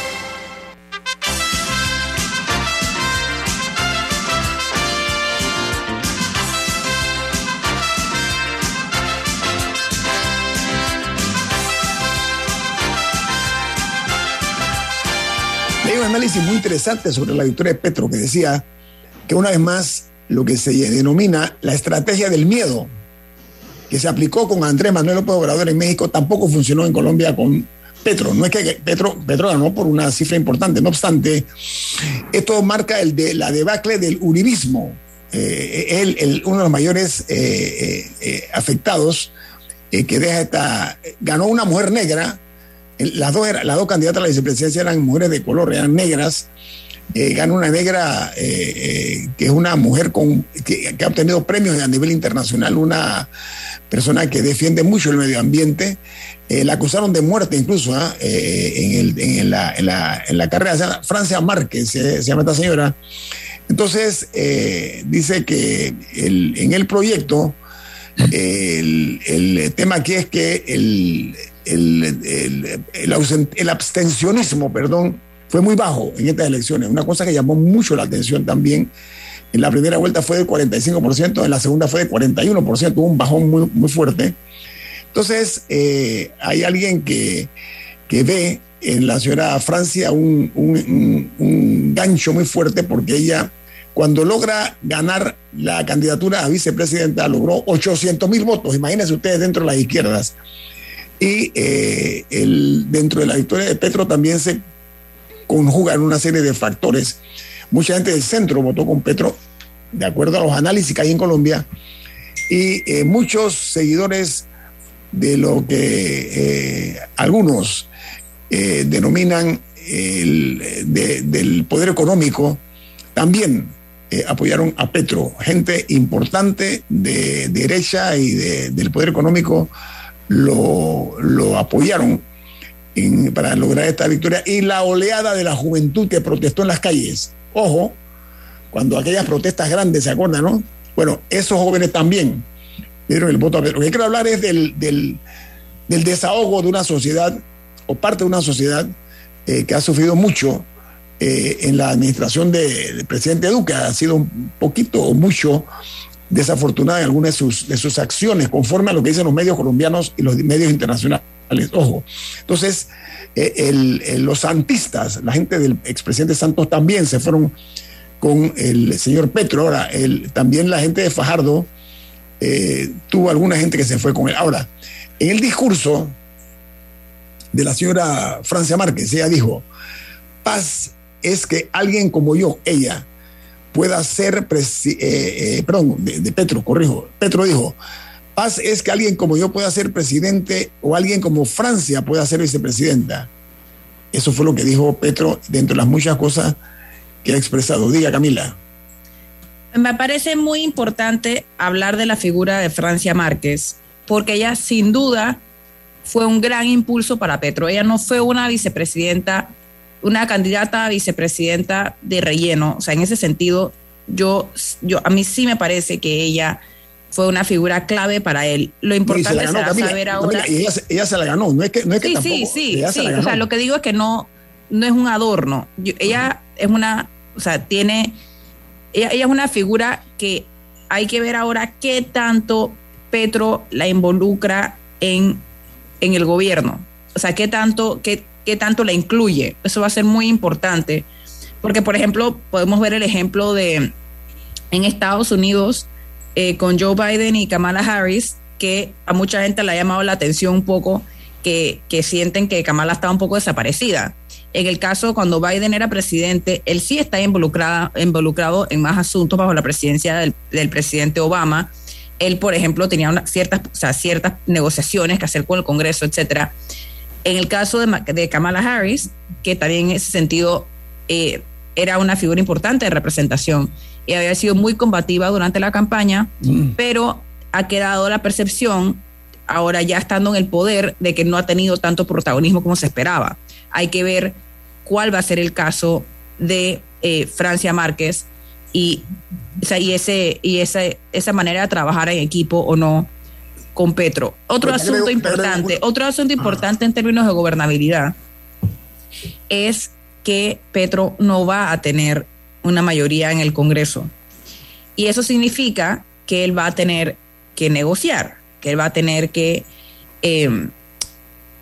Análisis muy interesante sobre la victoria de Petro que decía que una vez más lo que se denomina la estrategia del miedo, que se aplicó con Andrés Manuel López Obrador en México, tampoco funcionó en Colombia con Petro. No es que Petro, Petro ganó por una cifra importante, no obstante, esto marca el de, la debacle del uribismo. Eh, él, uno de los mayores eh, eh, afectados que deja esta. ganó una mujer negra las dos, las dos candidatas a la vicepresidencia eran mujeres de color, eran negras. Eh, gana una negra eh, eh, que es una mujer con, que, ha obtenido premios a nivel internacional, una persona que defiende mucho el medio ambiente. la acusaron de muerte incluso ¿ah? en, la, carrera. Francia Márquez se, llama esta señora. Entonces, dice que en el proyecto, el tema aquí es que el el, el, abstencionismo, perdón, fue muy bajo en estas elecciones. Una cosa que llamó mucho la atención también. En la primera vuelta fue de 45%, en la segunda fue de 41%, hubo un bajón muy, muy fuerte. Entonces, eh, hay alguien que, que, ve en la señora Francia un, un, un, gancho muy fuerte porque ella, cuando logra ganar la candidatura a vicepresidenta, logró 800 mil votos. Imagínense ustedes dentro de las izquierdas. Y eh, el, dentro de la victoria de Petro también se conjugan una serie de factores. Mucha gente del centro votó con Petro, de acuerdo a los análisis que hay en Colombia, y eh, muchos seguidores de lo que eh, algunos denominan el, del poder económico también apoyaron a Petro. Gente importante de derecha y del poder económico lo, apoyaron para lograr esta victoria y la oleada de la juventud que protestó en las calles. Ojo, cuando aquellas protestas grandes, ¿se acuerdan, no? Bueno, esos jóvenes también dieron el voto a. Lo que quiero hablar es del, desahogo de una sociedad o parte de una sociedad eh, que ha sufrido mucho eh, en la administración del presidente Duque. Ha sido un poquito o mucho desafortunada en algunas de sus, de sus acciones, conforme a lo que dicen los medios colombianos y los medios internacionales. Ojo. Entonces, eh, los santistas, la gente del expresidente Santos también se fueron con el señor Petro. Ahora, también la gente de Fajardo eh, tuvo alguna gente que se fue con él. Ahora, en el discurso, de la señora Francia Márquez. Ella dijo, paz es que alguien como yo, ella, pueda ser, eh, eh, perdón, de, Petro, corrijo, Petro dijo, paz es que alguien como yo pueda ser presidente o alguien como Francia pueda ser vicepresidenta. Eso fue lo que dijo Petro dentro de las muchas cosas que ha expresado. Diga, Camila. Me parece muy importante hablar de la figura de Francia Márquez, porque ella sin duda fue un gran impulso para Petro. Ella no fue una vicepresidenta una candidata a vicepresidenta de relleno. O sea, en ese sentido, yo, yo, a mí sí me parece que ella fue una figura clave para él. Lo importante es saber ahora. ella, se la ganó, no es que, no es que sí, tampoco, Sí, sí, sí. O sea, lo que digo es que no, no es un adorno. ella es una, o sea, tiene, ella, ella, es una figura que hay que ver ahora qué tanto Petro la involucra en, en el gobierno. O sea, qué tanto, qué, qué tanto la incluye. Eso va a ser muy importante, porque por ejemplo, podemos ver el ejemplo de en Estados Unidos eh, con Joe Biden y Kamala Harris, que a mucha gente le ha llamado la atención un poco, que, que sienten que Kamala estaba un poco desaparecida. En el caso cuando Biden era presidente, él sí está involucrada, involucrado en más asuntos bajo la presidencia del, del presidente Obama. Él, por ejemplo, tenía una, ciertas, o sea, ciertas negociaciones que hacer con el Congreso, etcétera. En el caso de, Kamala Harris, que también en ese sentido eh, era una figura importante de representación y había sido muy combativa durante la campaña, mm. pero ha quedado la percepción, ahora ya estando en el poder, de que no ha tenido tanto protagonismo como se esperaba. Hay que ver cuál va a ser el caso de eh, Francia Márquez y, y, ese, y esa, esa manera de trabajar en equipo o no con Petro. Otro asunto importante, otro asunto importante en términos de gobernabilidad es que Petro no va a tener una mayoría en el Congreso. Y eso significa que él va a tener que negociar, que él va a tener que, em,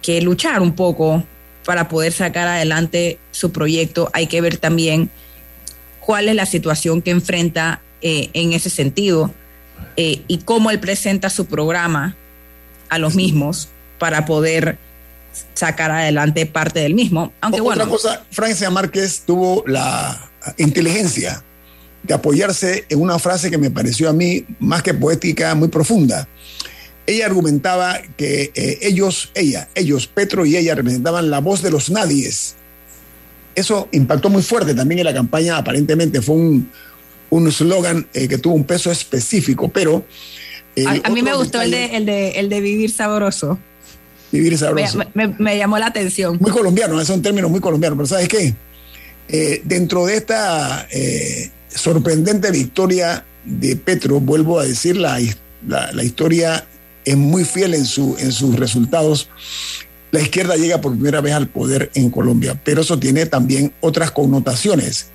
que luchar un poco para poder sacar adelante su proyecto. Hay que ver también cuál es la situación que enfrenta eh, en ese sentido eh, y cómo él presenta su programa a los mismos para poder sacar adelante parte del mismo. Aunque Otra cosa, Francia Márquez tuvo la inteligencia de apoyarse en una frase que me pareció a mí más que poética, muy profunda. Ella argumentaba que eh, ellos, ella, ellos, Petro y ella representaban la voz de los nadies. Eso impactó muy fuerte también en la campaña, aparentemente fue un, un slogan eh, que tuvo un peso específico, pero... Eh, a, mí me gustó el, de, el, de, el de vivir sabroso. Vivir sabroso. Me, llamó la atención. Muy colombiano, es un término muy colombiano, pero ¿sabes qué? Eh, dentro de esta sorprendente victoria de Petro, vuelvo a decir, la, la, historia es muy fiel en, su, en sus resultados. La izquierda llega por primera vez al poder en Colombia, pero eso tiene también otras connotaciones.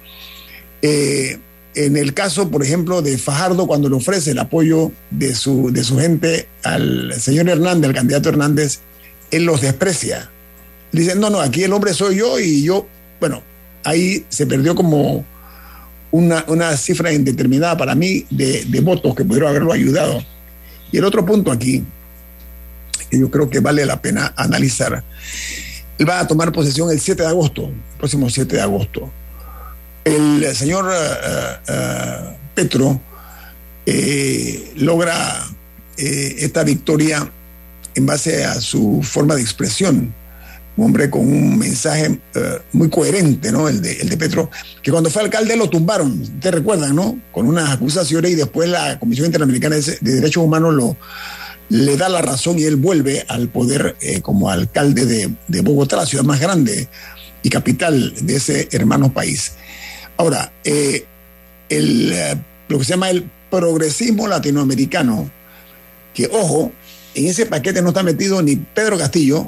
Eh, en el caso, por ejemplo, de Fajardo, cuando le ofrece el apoyo de su, de su gente al señor Hernández, al candidato Hernández, él los desprecia. Dicen, no, no, aquí el hombre soy yo y yo, bueno, ahí se perdió como una, una cifra indeterminada para mí de, de, votos que pudieron haberlo ayudado. Y el otro punto aquí, que yo creo que vale la pena analizar, él va a tomar posesión el 7 de agosto, el próximo 7 de agosto el señor eh, eh, Petro eh, logra esta victoria en base a su forma de expresión. Un hombre con un mensaje muy coherente, ¿no? El de, Petro, que cuando fue alcalde lo tumbaron, te recuerdan, ¿no? Con unas acusaciones y después la Comisión Interamericana de Derechos Humanos le da la razón y él vuelve al poder como alcalde de, de Bogotá, la ciudad más grande y capital de ese hermano país. Ahora, eh, el, eh, lo que se llama el progresismo latinoamericano, que ojo, en ese paquete no está metido ni Pedro Castillo,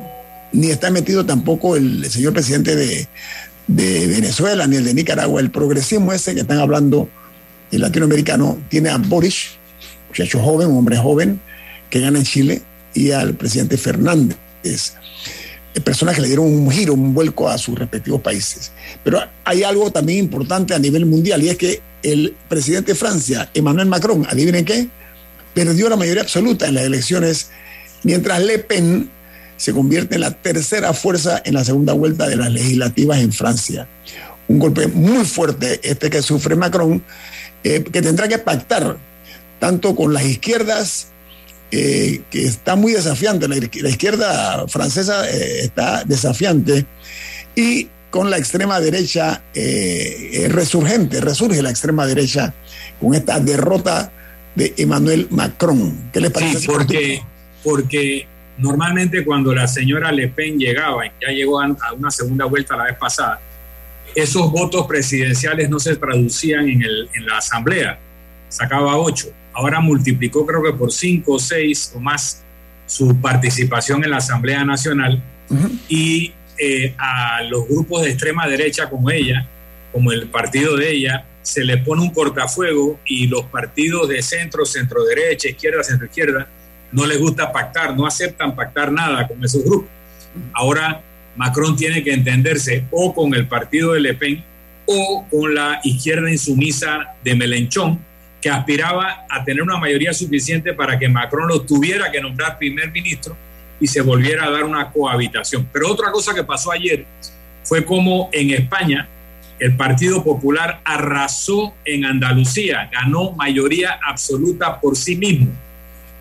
ni está metido tampoco el, señor presidente de, Venezuela, ni el de Nicaragua. El progresismo ese que están hablando, el latinoamericano, tiene a Boris, muchacho joven, un hombre joven, que gana en Chile, y al presidente Fernández personas que le dieron un giro, un vuelco a sus respectivos países. Pero hay algo también importante a nivel mundial y es que el presidente de Francia, Emmanuel Macron, adivinen qué, perdió la mayoría absoluta en las elecciones, mientras Le Pen se convierte en la tercera fuerza en la segunda vuelta de las legislativas en Francia. Un golpe muy fuerte este que sufre Macron, eh, que tendrá que pactar tanto con las izquierdas, eh, que está muy desafiante, la, izquierda francesa eh, está desafiante, y con la extrema derecha resurgente, resurge la extrema derecha con esta derrota de Emmanuel Macron. ¿Qué les parece? Sí, porque, porque normalmente cuando la señora Le Pen llegaba, ya llegó a una segunda vuelta la vez pasada, esos votos presidenciales no se traducían en, el, en la asamblea, sacaba ocho. Ahora multiplicó creo que por cinco o seis o más su participación en la Asamblea Nacional y eh, a los grupos de extrema derecha como ella, como el partido de ella, se le pone un cortafuego y los partidos de centro, centro derecha, izquierda, centro izquierda, no les gusta pactar, no aceptan pactar nada con esos grupos. Ahora Macron tiene que entenderse o con el partido de Le Pen o con la izquierda insumisa de Melenchón, que aspiraba a tener una mayoría suficiente para que Macron lo tuviera que nombrar primer ministro y se volviera a dar una cohabitación. Pero otra cosa que pasó ayer fue como en España el Partido Popular arrasó en Andalucía, ganó mayoría absoluta por sí mismo.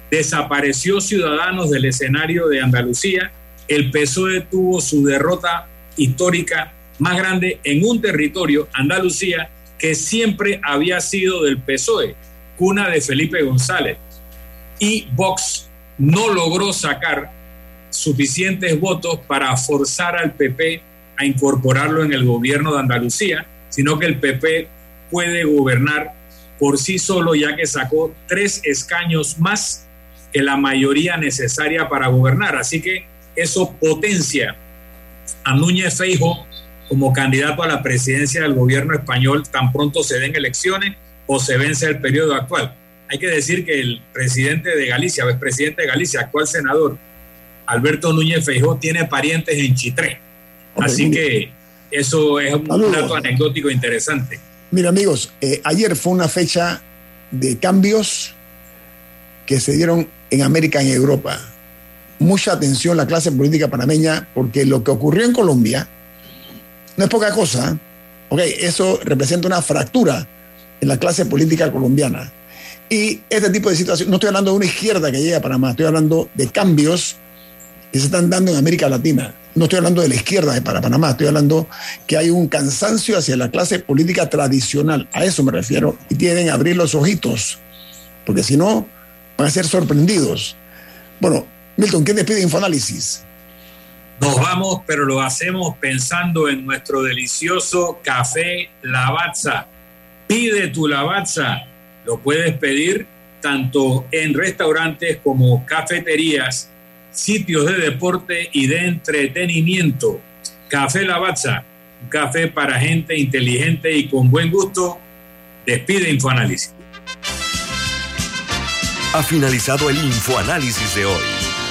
Desapareció Ciudadanos del escenario de Andalucía el PSOE tuvo su derrota histórica más grande en un territorio, Andalucía, que siempre había sido del PSOE, cuna de Felipe González. Y Vox no logró sacar suficientes votos para forzar al PP a incorporarlo en el gobierno de Andalucía, sino que el PP puede gobernar por sí solo ya que sacó tres escaños más que la mayoría necesaria para gobernar. Así que eso potencia a Núñez Feijo como candidato a la presidencia del gobierno español tan pronto se den elecciones o se vence el periodo actual. Hay que decir que el presidente de Galicia, el presidente de Galicia, actual senador, Alberto Núñez Feijóo, tiene parientes en Chitré. Así que eso es un dato anecdótico interesante. Mira amigos, eh, ayer fue una fecha de cambios que se dieron en América y en Europa mucha atención la clase política panameña porque lo que ocurrió en Colombia no es poca cosa. Okay, eso representa una fractura en la clase política colombiana. Y este tipo de situación, no estoy hablando de una izquierda que llega a Panamá, estoy hablando de cambios que se están dando en América Latina. No estoy hablando de la izquierda de para Panamá, estoy hablando que hay un cansancio hacia la clase política tradicional. A eso me refiero. Y tienen que abrir los ojitos, porque si no, van a ser sorprendidos. Bueno, Milton, ¿quién despide Infoanálisis? Nos vamos, pero lo hacemos pensando en nuestro delicioso café Lavazza. Pide tu Lavazza. Lo puedes pedir tanto en restaurantes como cafeterías, sitios de deporte y de entretenimiento. Café Lavazza, un café para gente inteligente y con buen gusto. Despide Infoanálisis. Ha finalizado el Infoanálisis de hoy.